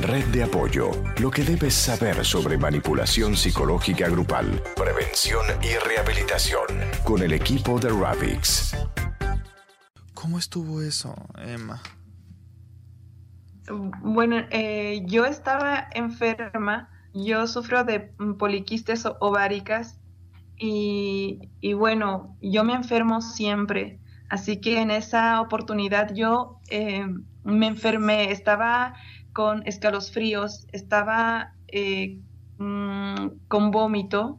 Red de apoyo. Lo que debes saber sobre manipulación psicológica grupal, prevención y rehabilitación. Con el equipo de Ravix. ¿Cómo estuvo eso, Emma? Bueno, eh, yo estaba enferma. Yo sufro de poliquistes ováricas y, y, bueno, yo me enfermo siempre. Así que en esa oportunidad yo eh, me enfermé, estaba con escalofríos, estaba eh, mm, con vómito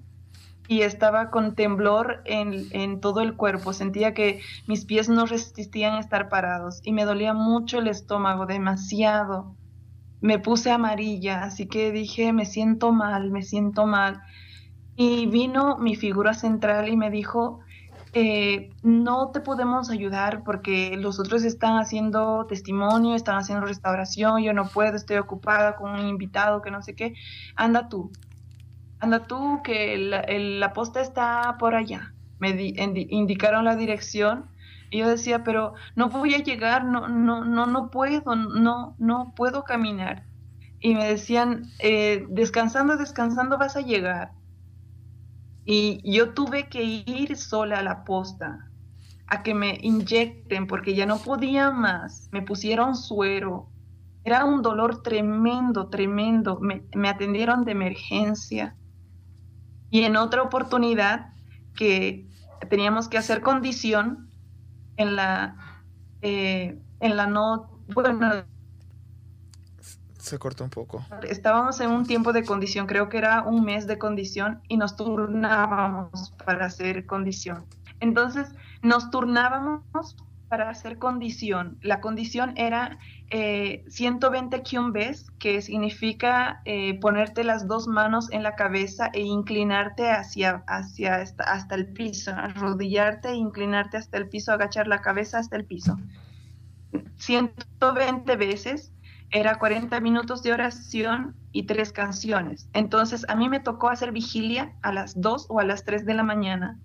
y estaba con temblor en, en, todo el cuerpo. Sentía que mis pies no resistían estar parados y me dolía mucho el estómago, demasiado. Me puse amarilla, así que dije, me siento mal, me siento mal. Y vino mi figura central y me dijo, eh, no te podemos ayudar porque los otros están haciendo testimonio, están haciendo restauración, yo no puedo, estoy ocupada con un invitado que no sé qué, anda tú, anda tú que la posta está por allá. Me indicaron la dirección y yo decía, pero no voy a llegar, no, no, no, no puedo, no, no puedo caminar. Y me decían, eh, descansando, descansando vas a llegar. Y yo tuve que ir sola a la posta a que me inyecten porque ya no podía más. Me pusieron suero. Era un dolor tremendo, tremendo. Me, atendieron de emergencia. Y en otra oportunidad que teníamos que hacer condición en la, eh, en la no, bueno, se cortó un poco. Estábamos en un tiempo de condición, creo que era un mes de condición y nos turnábamos para hacer condición. Entonces, nos turnábamos para hacer condición. La condición era eh, 120 QMBs, que significa eh, ponerte las dos manos en la cabeza e inclinarte hacia, hacia hasta, hasta el piso, arrodillarte e inclinarte hasta el piso, agachar la cabeza hasta el piso. 120 veces era 40 minutos de oración y tres canciones. Entonces a mí me tocó hacer vigilia a las 2 o a las 3 de la mañana,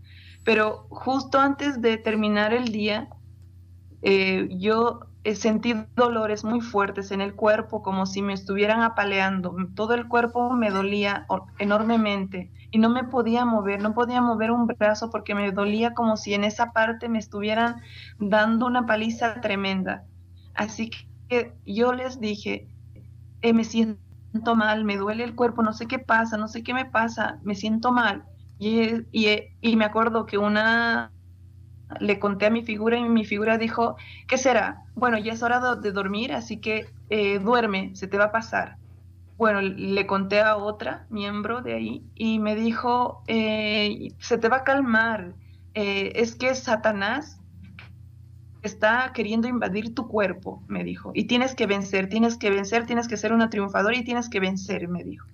pero justo antes de terminar el día, eh, yo sentí dolores muy fuertes en el cuerpo, como si me estuvieran apaleando. Todo el cuerpo me dolía enormemente y no me podía mover, no podía mover un brazo porque me dolía como si en esa parte me estuvieran dando una paliza tremenda. Así que yo les dije, eh, me siento mal, me duele el cuerpo, no sé qué pasa, no sé qué me pasa, me siento mal. Y, y, me acuerdo que una le conté a mi figura y mi figura dijo, ¿qué será? Bueno, ya es hora de, dormir, así que eh, duerme, se te va a pasar. Bueno, le conté a otra miembro de ahí y me dijo, eh, se te va a calmar, es que Satanás está queriendo invadir tu cuerpo, me dijo. Y tienes que vencer, tienes que vencer, tienes que ser una triunfadora y tienes que vencer, me dijo.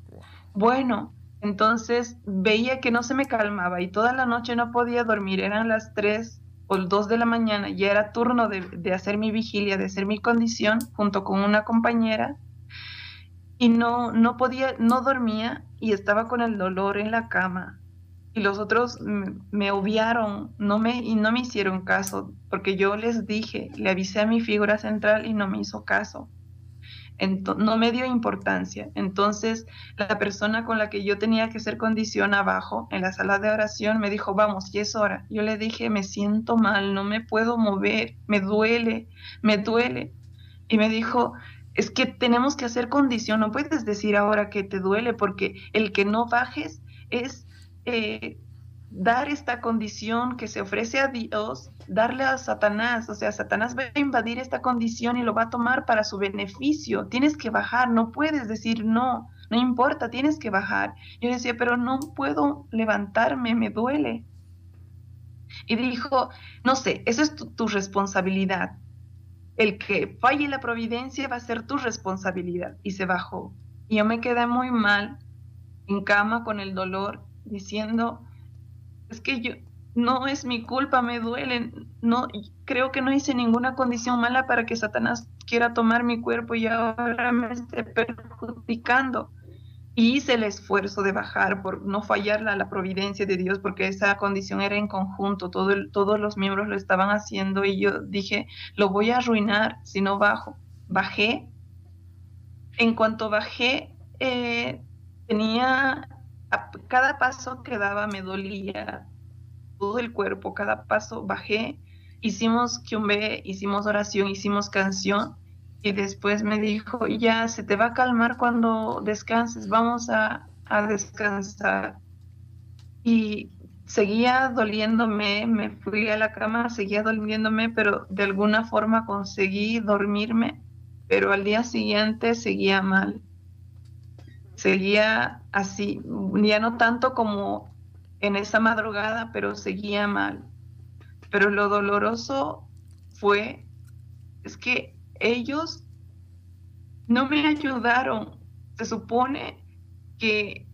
Bueno, entonces veía que no se me calmaba y toda la noche no podía dormir. Eran las 3 o 2 de la mañana, ya era turno de, de hacer mi vigilia, de hacer mi condición junto con una compañera. Y no, no podía, no dormía y estaba con el dolor en la cama y los otros me, obviaron no me, y no me hicieron caso, porque yo les dije, le avisé a mi figura central y no me hizo caso. no me dio importancia. Entonces, la persona con la que yo tenía que hacer condición abajo, en la sala de oración, me dijo, vamos, ya es hora. Yo le dije, me siento mal, no me puedo mover, me duele, me duele. Y me dijo, es que tenemos que hacer condición, no puedes decir ahora que te duele, porque el que no bajes es eh, dar esta condición que se ofrece a Dios, darle a Satanás, o sea, Satanás va a invadir esta condición y lo va a tomar para su beneficio. Tienes que bajar, no puedes decir no, no importa, tienes que bajar. Yo decía, pero no puedo levantarme, me duele. Y dijo, no sé, esa es tu, tu responsabilidad. El que falle la providencia va a ser tu responsabilidad. Y se bajó. Y yo me quedé muy mal, en cama con el dolor diciendo, es que yo, no es mi culpa, me duele, no, creo que no hice ninguna condición mala para que Satanás quiera tomar mi cuerpo y ahora me esté perjudicando. Y hice el esfuerzo de bajar por no fallar a la providencia de Dios, porque esa condición era en conjunto, todo todos los miembros lo estaban haciendo y yo dije, lo voy a arruinar si no bajo. Bajé en cuanto bajé, eh, tenía, cada paso que daba me dolía todo el cuerpo, cada paso bajé, hicimos Kyumbe, hicimos oración, hicimos canción y después me dijo, ya se te va a calmar cuando descanses, vamos a, a descansar. Y seguía doliéndome, me fui a la cama, seguía doliéndome, pero de alguna forma conseguí dormirme, pero al día siguiente seguía mal. Seguía así, ya no tanto como en esa madrugada, pero seguía mal. Pero lo doloroso fue, es que ellos no me ayudaron. Se supone que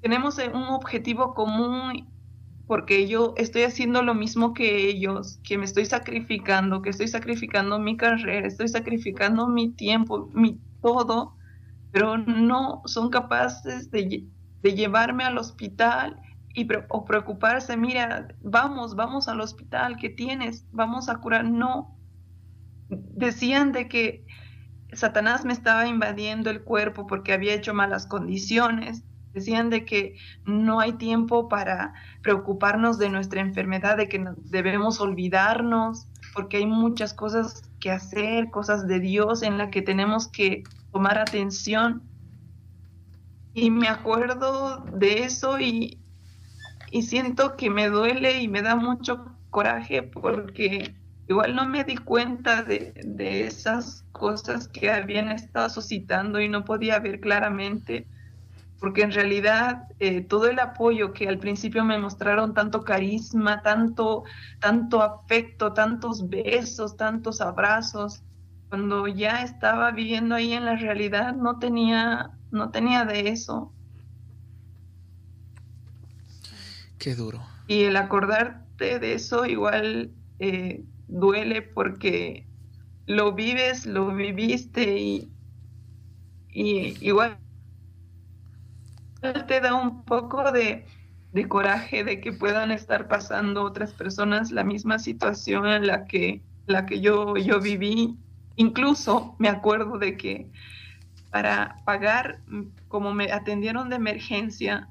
tenemos un objetivo común porque yo estoy haciendo lo mismo que ellos, que me estoy sacrificando, que estoy sacrificando mi carrera, estoy sacrificando mi tiempo, mi todo, pero no son capaces de, llevarme al hospital y o preocuparse, mira, vamos, vamos al hospital, ¿qué tienes? Vamos a curar. No. Decían de que Satanás me estaba invadiendo el cuerpo porque había hecho malas condiciones, Decían de que no hay tiempo para preocuparnos de nuestra enfermedad, de que debemos olvidarnos, porque hay muchas cosas que hacer, cosas de Dios en las que tenemos que tomar atención. Y me acuerdo de eso y, y siento que me duele y me da mucho coraje porque igual no me di cuenta de, de esas cosas que habían estado suscitando y no podía ver claramente porque en realidad eh, todo el apoyo que al principio me mostraron, tanto carisma, tanto, tanto afecto, tantos besos, tantos abrazos, cuando ya estaba viviendo ahí en la realidad no tenía, no tenía de eso. Qué duro. Y el acordarte de eso igual eh, duele porque lo vives, lo viviste y, y igual te da un poco de, coraje de que puedan estar pasando otras personas la misma situación en la que, la que yo, yo viví. Incluso me acuerdo de que para pagar, como me atendieron de emergencia,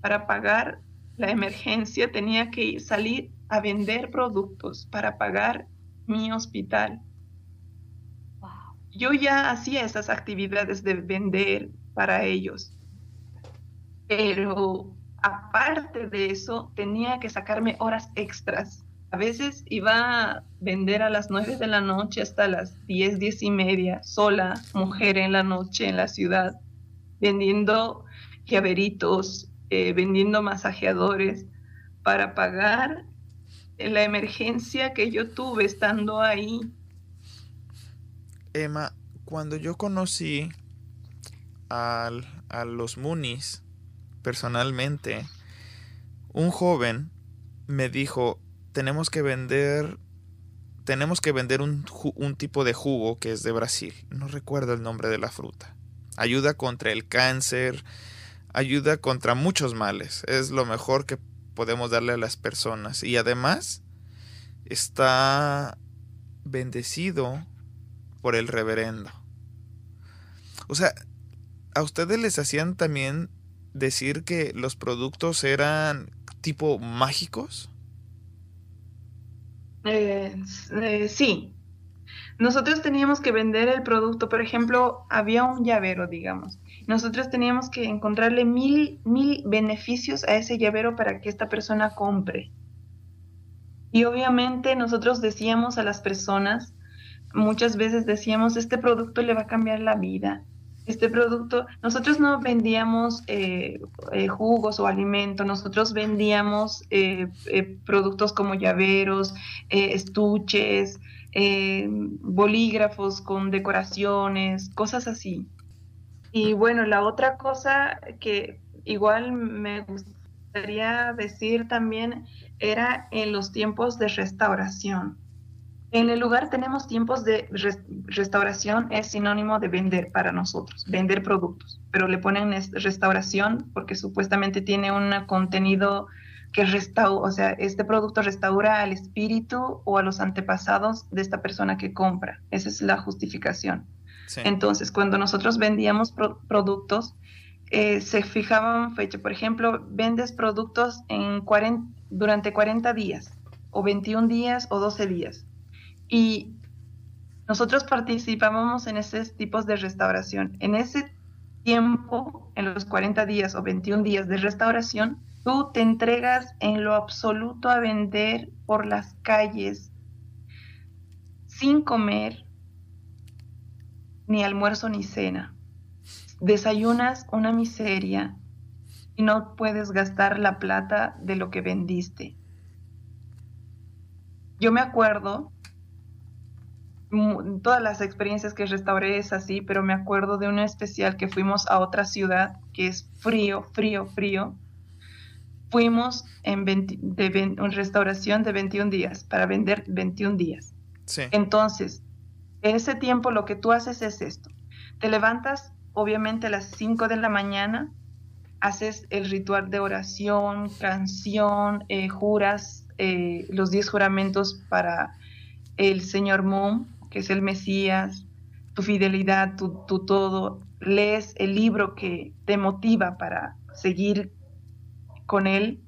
para pagar la emergencia tenía que salir a vender productos para pagar mi hospital. Yo ya hacía esas actividades de vender para ellos pero aparte de eso tenía que sacarme horas extras. A veces iba a vender a las 9 de la noche hasta las 10, 10 y media, sola, mujer en la noche en la ciudad, vendiendo llaveritos, eh, vendiendo masajeadores para pagar la emergencia que yo tuve estando ahí. Emma, cuando yo conocí a los Moonies, personalmente, un joven me dijo, tenemos que vender, tenemos que vender un, un tipo de jugo que es de Brasil, no recuerdo el nombre de la fruta. Ayuda contra el cáncer, ayuda contra muchos males, es lo mejor que podemos darle a las personas y además está bendecido por el reverendo. O sea, a ustedes les hacían también decir que los productos eran tipo mágicos? Eh, eh, sí. Nosotros teníamos que vender el producto, por ejemplo, había un llavero, digamos. Nosotros teníamos que encontrarle mil, mil beneficios a ese llavero para que esta persona compre. Y obviamente nosotros decíamos a las personas, muchas veces decíamos, este producto le va a cambiar la vida, este producto, nosotros no vendíamos eh, eh, jugos o alimentos, nosotros vendíamos eh, productos como llaveros, estuches, bolígrafos con decoraciones, cosas así. Y bueno, la otra cosa que igual me gustaría decir también era en los tiempos de restauración. En el lugar tenemos tiempos de restauración, es sinónimo de vender para nosotros, vender productos, pero le ponen restauración porque supuestamente tiene un contenido que restaura, o sea, este producto restaura al espíritu o a los antepasados de esta persona que compra. Esa es la justificación. Entonces, cuando nosotros vendíamos productos, eh, se fijaban fecha. Por ejemplo, vendes productos en durante 40 días, o 21 días, o 12 días. Y nosotros participábamos en esos tipos de restauración. En ese tiempo, en los 40 días o 21 días de restauración, tú te entregas en lo absoluto a vender por las calles sin comer ni almuerzo ni cena. Desayunas una miseria y no puedes gastar la plata de lo que vendiste. Yo me acuerdo, todas las experiencias que restauré es así, pero me acuerdo de una especial que fuimos a otra ciudad que es frío, frío, frío. Fuimos en, de, restauración de 21 días para vender 21 días. Entonces, en ese tiempo lo que tú haces es esto. Te levantas obviamente a las 5 de la mañana, haces el ritual de oración, canción, eh, juras eh, los 10 juramentos para el Señor Moon, que es el Mesías, tu fidelidad, tu, todo, lees el libro que te motiva para seguir con él.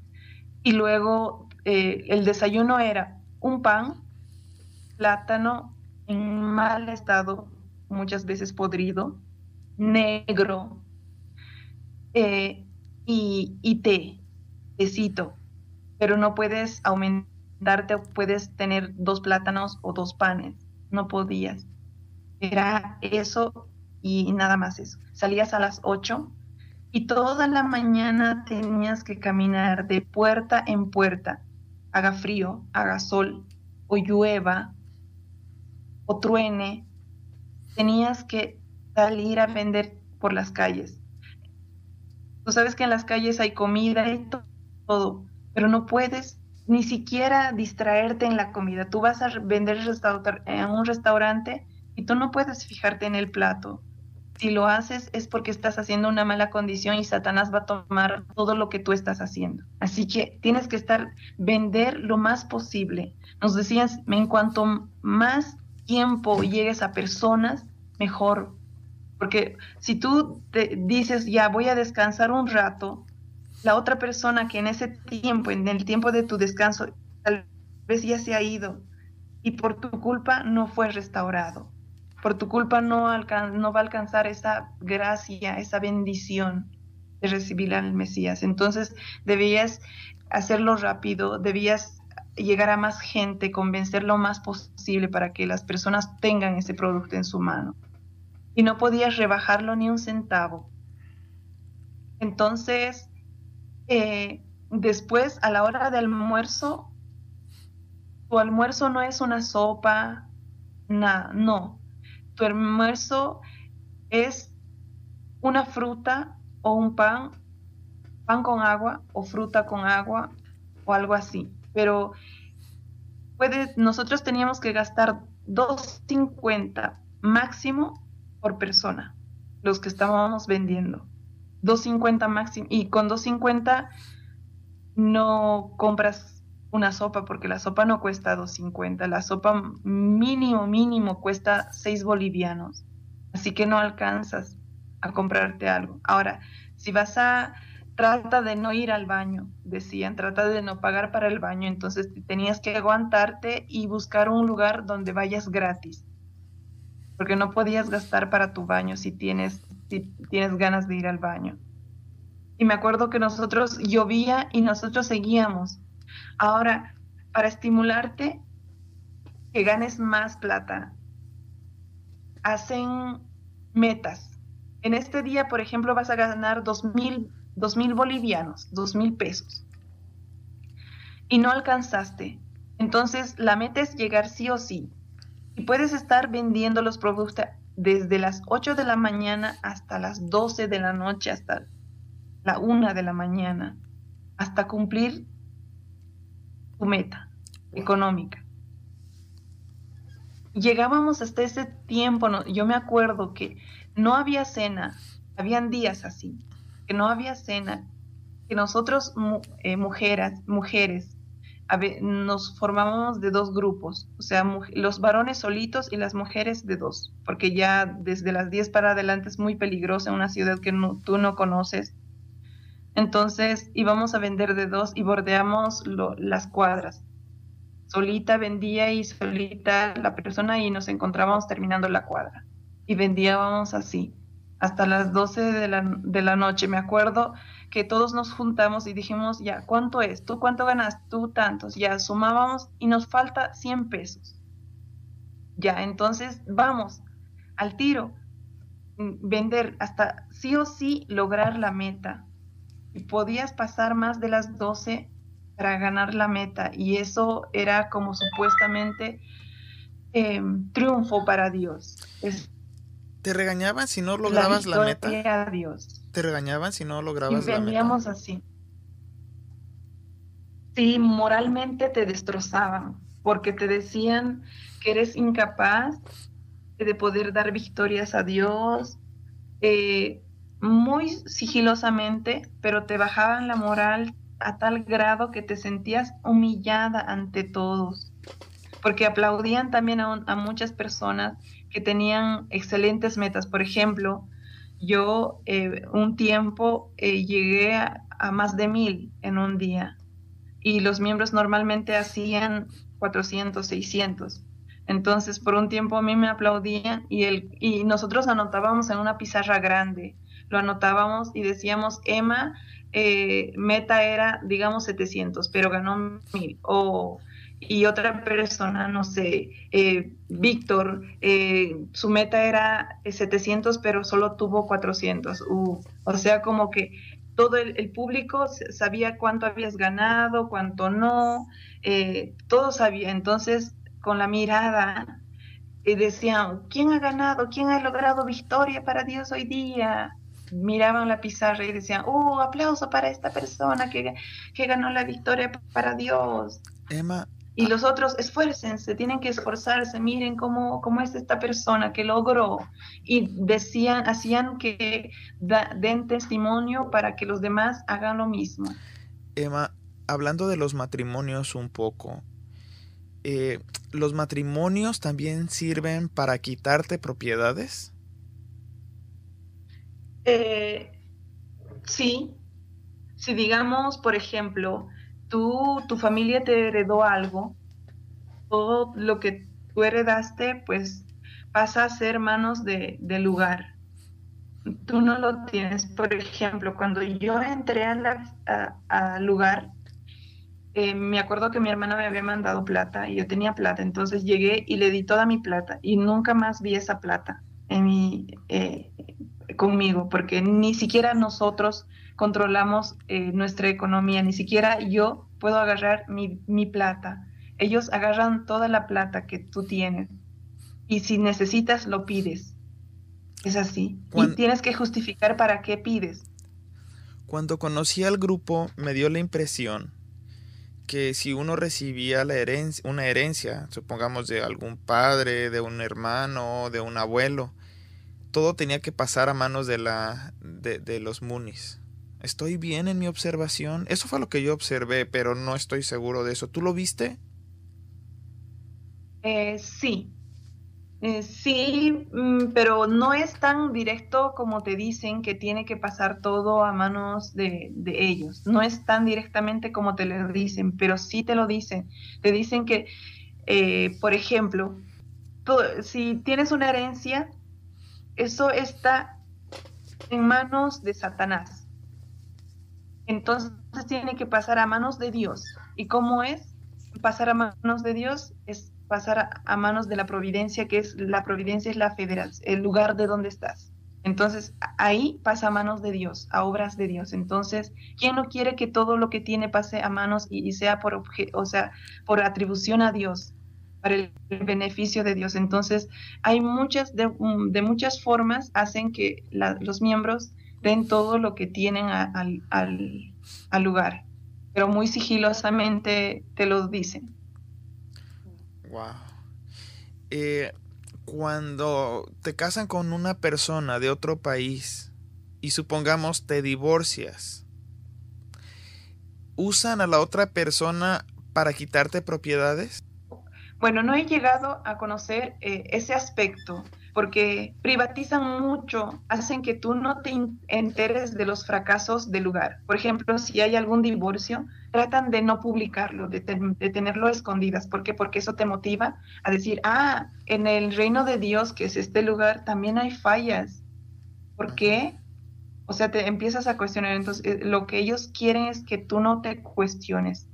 Y luego eh, el desayuno era un pan, plátano en mal estado, muchas veces podrido, negro eh, y, té, tecito, pero no puedes aumentarte, puedes tener dos plátanos o dos panes, no podías. Era eso y nada más eso. Salías a las 8 y toda la mañana tenías que caminar de puerta en puerta, haga frío, haga sol o llueva o truene, tenías que salir a vender por las calles. Tú sabes que en las calles hay comida y todo, pero no puedes ni siquiera distraerte en la comida. Tú vas a vender en un restaurante y tú no puedes fijarte en el plato. Si lo haces es porque estás haciendo una mala condición y Satanás va a tomar todo lo que tú estás haciendo. Así que tienes que estar, vender lo más posible. Nos decías, en cuanto más tiempo llegues a personas, mejor. Porque si tú te dices, ya voy a descansar un rato, la otra persona que en ese tiempo, en el tiempo de tu descanso, tal vez ya se ha ido y por tu culpa no fue restaurado. Por tu culpa no, no va a alcanzar esa gracia, esa bendición de recibir al Mesías. Entonces debías hacerlo rápido, debías llegar a más gente, convencer lo más posible para que las personas tengan ese producto en su mano. Y no podías rebajarlo ni un centavo. Entonces, eh, después, a la hora del almuerzo, tu almuerzo no es una sopa, nada, no. Tu almuerzo es una fruta o un pan, pan con agua o fruta con agua o algo así pero puede, nosotros teníamos que gastar 2.50 máximo por persona, los que estábamos vendiendo. 2.50 máximo, y con 2.50 no compras una sopa, porque la sopa no cuesta 2.50, la sopa mínimo, mínimo cuesta 6 bolivianos, así que no alcanzas a comprarte algo. Ahora, si vas a trata de no ir al baño, decían, trata de no pagar para el baño, entonces tenías que aguantarte y buscar un lugar donde vayas gratis, porque no podías gastar para tu baño si tienes, si tienes ganas de ir al baño. Y me acuerdo que nosotros llovía y nosotros seguíamos. Ahora, para estimularte, que ganes más plata, hacen metas. En este día, por ejemplo, vas a ganar dos mil dos mil bolivianos, dos mil pesos, y no alcanzaste, entonces la meta es llegar sí o sí. Y puedes estar vendiendo los productos desde las 8 de la mañana hasta las 12 de la noche, hasta la 1 de la mañana, hasta cumplir tu meta económica. Llegábamos hasta ese tiempo, yo me acuerdo que no había cena, habían días así, no había cena, que nosotros eh, mujeres, mujeres nos formábamos de dos grupos, o sea, los varones solitos y las mujeres de dos, porque ya desde las 10 para adelante es muy peligroso en una ciudad que tú no conoces. Entonces íbamos a vender de dos y bordeamos las cuadras. Solita vendía y solita la persona y nos encontrábamos terminando la cuadra. Y vendíamos así, hasta las 12 de la, de la noche. Me acuerdo que todos nos juntamos y dijimos, ya, ¿cuánto es? ¿Tú cuánto ganas? Tú tantos. Ya sumábamos y nos falta 100 pesos. Ya, entonces vamos al tiro, mm, vender hasta sí o sí lograr la meta. Y podías pasar más de las 12 para ganar la meta y eso era como supuestamente em, triunfo para Dios. ¿Te regañaban si no lograbas la, meta? Dios. ¿Te regañaban si no lograbas la meta? así. Sí, moralmente te destrozaban, porque te decían que eres incapaz de poder dar victorias a Dios, eh, muy sigilosamente, pero te bajaban la moral a tal grado que te sentías humillada ante todos, porque aplaudían también a muchas personas que tenían excelentes metas. Por ejemplo, yo eh, un tiempo eh, llegué a, más de mil en un día y los miembros normalmente hacían 400, 600. Entonces, por un tiempo a mí me aplaudían y, el, y nosotros anotábamos en una pizarra grande. Lo anotábamos y decíamos, Emma, eh, meta era, digamos, 700, pero ganó mil. O y otra persona, no sé, eh, Víctor, eh, su meta era 700, pero solo tuvo 400. o sea, como que todo el, público sabía cuánto habías ganado, cuánto no, eh, todo sabía. Entonces, con la mirada, decían, ¿quién ha ganado? ¿Quién ha logrado victoria para Dios hoy día? miraban la pizarra y decían, ¡oh, aplauso para esta persona que, que ganó la victoria para Dios! Emma, y los otros esfuércense, tienen que esforzarse, miren cómo, cómo es esta persona que logró. Y decían, hacían que den testimonio para que los demás hagan lo mismo. Emma, hablando de los matrimonios un poco, eh, ¿los matrimonios también sirven para quitarte propiedades? Eh, sí. Si digamos, por ejemplo, tú, tu familia te heredó algo, todo lo que tú heredaste, pues pasa a ser manos de, del lugar. Tú no lo tienes. Por ejemplo, cuando yo entré al lugar, eh, me acuerdo que mi hermana me había mandado plata y yo tenía plata, entonces llegué y le di toda mi plata y nunca más vi esa plata en mi, eh, conmigo, porque ni siquiera nosotros controlamos eh, nuestra economía, ni siquiera yo puedo agarrar mi, plata. Ellos agarran toda la plata que tú tienes y si necesitas lo pides. Es así. y tienes que justificar para qué pides. Cuando conocí al grupo me dio la impresión que si uno recibía la herencia, una herencia, supongamos de algún padre, de un hermano, de un abuelo, todo tenía que pasar a manos de, la, de, de los munis. ¿Estoy bien en mi observación? Eso fue lo que yo observé, pero no estoy seguro de eso. ¿Tú lo viste? Eh, sí. Eh, sí, mm, pero no es tan directo como te dicen que tiene que pasar todo a manos de, ellos. No es tan directamente como te lo dicen, pero sí te lo dicen. Te dicen que, eh, por ejemplo, si tienes una herencia, eso está en manos de Satanás entonces tiene que pasar a manos de Dios. ¿Y cómo es pasar a manos de Dios? Es pasar a, manos de la providencia, que es la providencia es la federación, el lugar de donde estás. Entonces ahí pasa a manos de Dios, a obras de Dios. Entonces, ¿quién no quiere que todo lo que tiene pase a manos y, sea por o sea, por atribución a Dios, para el, beneficio de Dios? Entonces, hay muchas de, muchas formas hacen que los miembros den todo lo que tienen al, al, lugar, pero muy sigilosamente te lo dicen. Wow. Eh, cuando te casan con una persona de otro país y supongamos te divorcias, usan a la otra persona para quitarte propiedades? Bueno, no he llegado a conocer eh, ese aspecto porque privatizan mucho, hacen que tú no te enteres de los fracasos del lugar. Por ejemplo, si hay algún divorcio, tratan de no publicarlo, de, tenerlo escondidas. ¿Por qué? Porque eso te motiva a decir, ah, en el reino de Dios, que es este lugar, también hay fallas. ¿Por qué? O sea, te empiezas a cuestionar. Entonces, eh, lo que ellos quieren es que tú no te cuestiones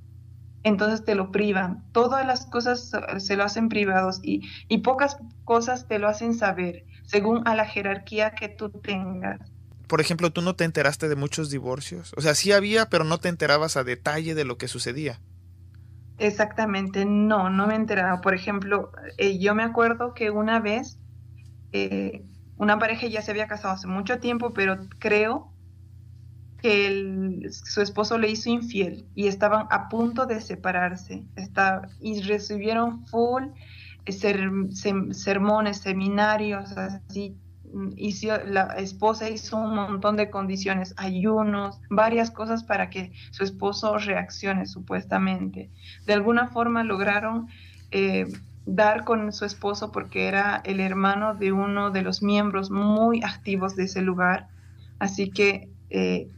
entonces te lo privan. Todas las cosas se lo hacen privados y, pocas cosas te lo hacen saber, según a la jerarquía que tú tengas. Por ejemplo, tú no te enteraste de muchos divorcios. O sea, sí había, pero no te enterabas a detalle de lo que sucedía. Exactamente, no, no me enteraba. Por ejemplo, eh, yo me acuerdo que una vez eh, una pareja ya se había casado hace mucho tiempo, pero creo su esposo le hizo infiel y estaban a punto de separarse. Está, y recibieron full eh, sermones, seminarios, así. la esposa hizo un montón de condiciones, ayunos, varias cosas para que su esposo reaccione supuestamente. De alguna forma lograron eh, dar con su esposo porque era el hermano de uno de los miembros muy activos de ese lugar. Así que eh,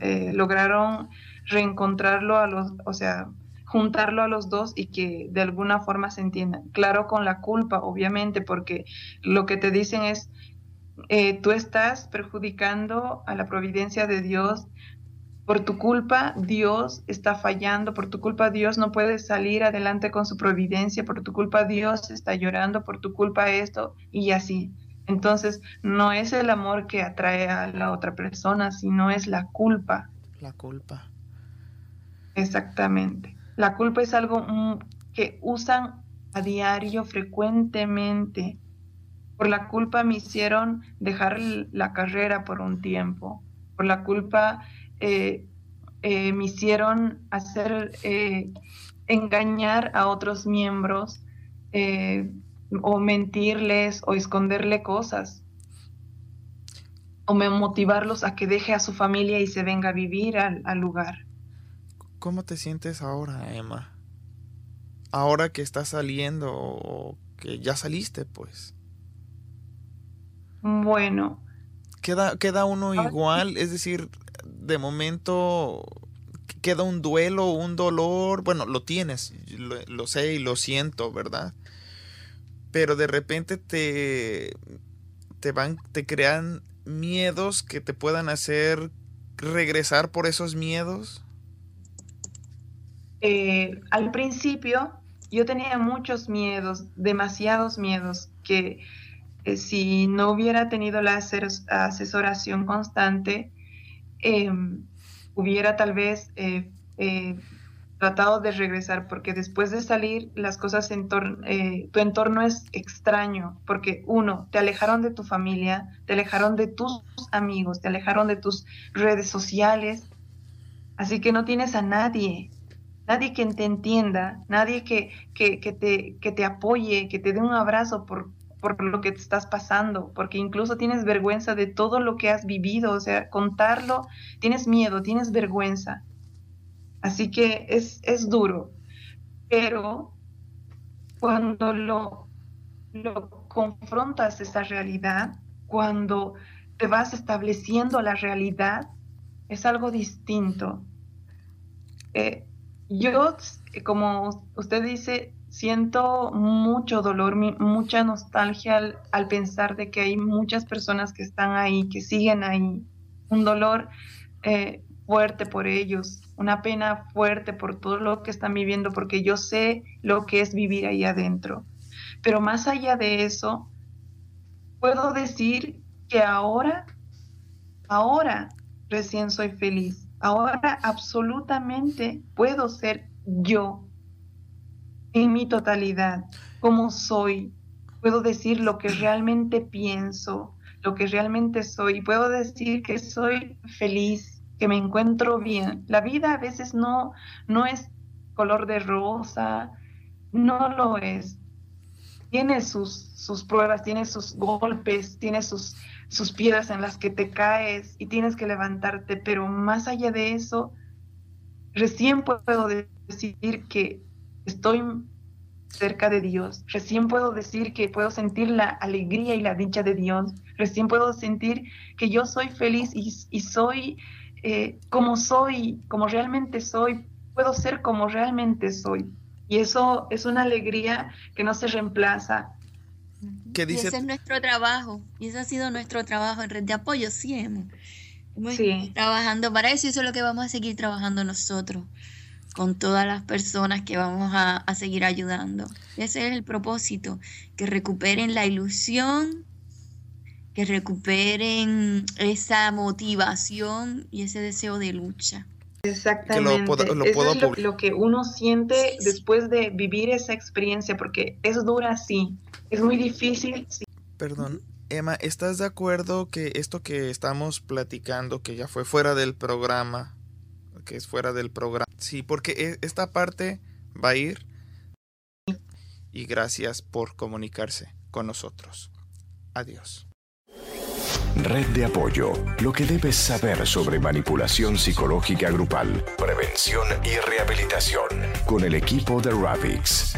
eh, lograron reencontrarlo a los, o sea, juntarlo a los dos y que de alguna forma se entiendan. Claro, con la culpa, obviamente, porque lo que te dicen es, eh, tú estás perjudicando a la providencia de Dios. Por tu culpa Dios está fallando, por tu culpa Dios no puede salir adelante con su providencia, por tu culpa Dios está llorando, por tu culpa esto y así. Entonces, no es el amor que atrae a la otra persona, sino es la culpa. La culpa. Exactamente. La culpa es algo mm, que usan a diario, frecuentemente. Por la culpa me hicieron dejar la carrera por un tiempo. Por la culpa eh, eh, me hicieron hacer eh, engañar a otros miembros o mentirles o esconderle cosas o motivarlos a que deje a su familia y se venga a vivir al, lugar. ¿Cómo te sientes ahora, Emma? Ahora que estás saliendo o que ya saliste, pues. Bueno. ¿Queda, queda uno igual? Es decir, de momento queda un duelo, un dolor. Bueno, lo tienes, lo sé y lo siento, ¿verdad? Pero de repente te, te van, te crean miedos que te puedan hacer regresar por esos miedos? Eh, al principio yo tenía muchos miedos, demasiados miedos, que eh, si no hubiera tenido la asesoración constante, em, hubiera tal vez eh, tratado de regresar, porque después de salir las cosas en eh, tu entorno es extraño, porque uno, te alejaron de tu familia, te alejaron de tus amigos, te alejaron de tus redes sociales, así que no tienes a nadie, nadie que te entienda, nadie que, que, te, que te apoye, que te dé un abrazo por, por lo que te estás pasando, porque incluso tienes vergüenza de todo lo que has vivido, o sea, contarlo, tienes miedo, tienes vergüenza. Así que es, es duro, pero cuando lo, lo confrontas esa realidad, cuando te vas estableciendo la realidad, es algo distinto. Eh, yo, como usted dice, siento mucho dolor, mucha nostalgia al, al, pensar de que hay muchas personas que están ahí, que siguen ahí. Un dolor eh, fuerte por ellos, una pena fuerte por todo lo que están viviendo, porque yo sé lo que es vivir ahí adentro. Pero más allá de eso, puedo decir que ahora, ahora recién soy feliz. Ahora absolutamente puedo ser yo en mi totalidad, como soy. Puedo decir lo que realmente pienso, lo que realmente soy. Puedo decir que soy feliz, que me encuentro bien. La vida a veces no, no es color de rosa, no lo es. Tiene sus, sus pruebas, tiene sus golpes, tiene sus, sus piedras en las que te caes y tienes que levantarte, pero más allá de eso, recién puedo decir que estoy cerca de Dios. Recién puedo decir que puedo sentir la alegría y la dicha de Dios. Recién puedo sentir que yo soy feliz y, soy eh, como soy, como realmente soy. Puedo ser como realmente soy. Y eso es una alegría que no se reemplaza. ¿Qué dice? ese es nuestro trabajo. Y ese ha sido nuestro trabajo en red de apoyo. Sí, hemos, trabajando para eso y eso es lo que vamos a seguir trabajando nosotros con todas las personas que vamos a, seguir ayudando. Ese es el propósito, que recuperen la ilusión, que recuperen esa motivación y ese deseo de lucha. Exactamente. Eso es lo, que uno siente después de vivir esa experiencia, porque es dura, sí. Es muy difícil, sí. Perdón, Emma, ¿estás de acuerdo que esto que estamos platicando, que ya fue fuera del programa, que es fuera del programa. Sí, porque e, esta parte va a ir. Y gracias por comunicarse con nosotros. Adiós. Red de apoyo. Lo que debes saber sobre manipulación psicológica grupal, prevención y rehabilitación. Con el equipo de Ravix.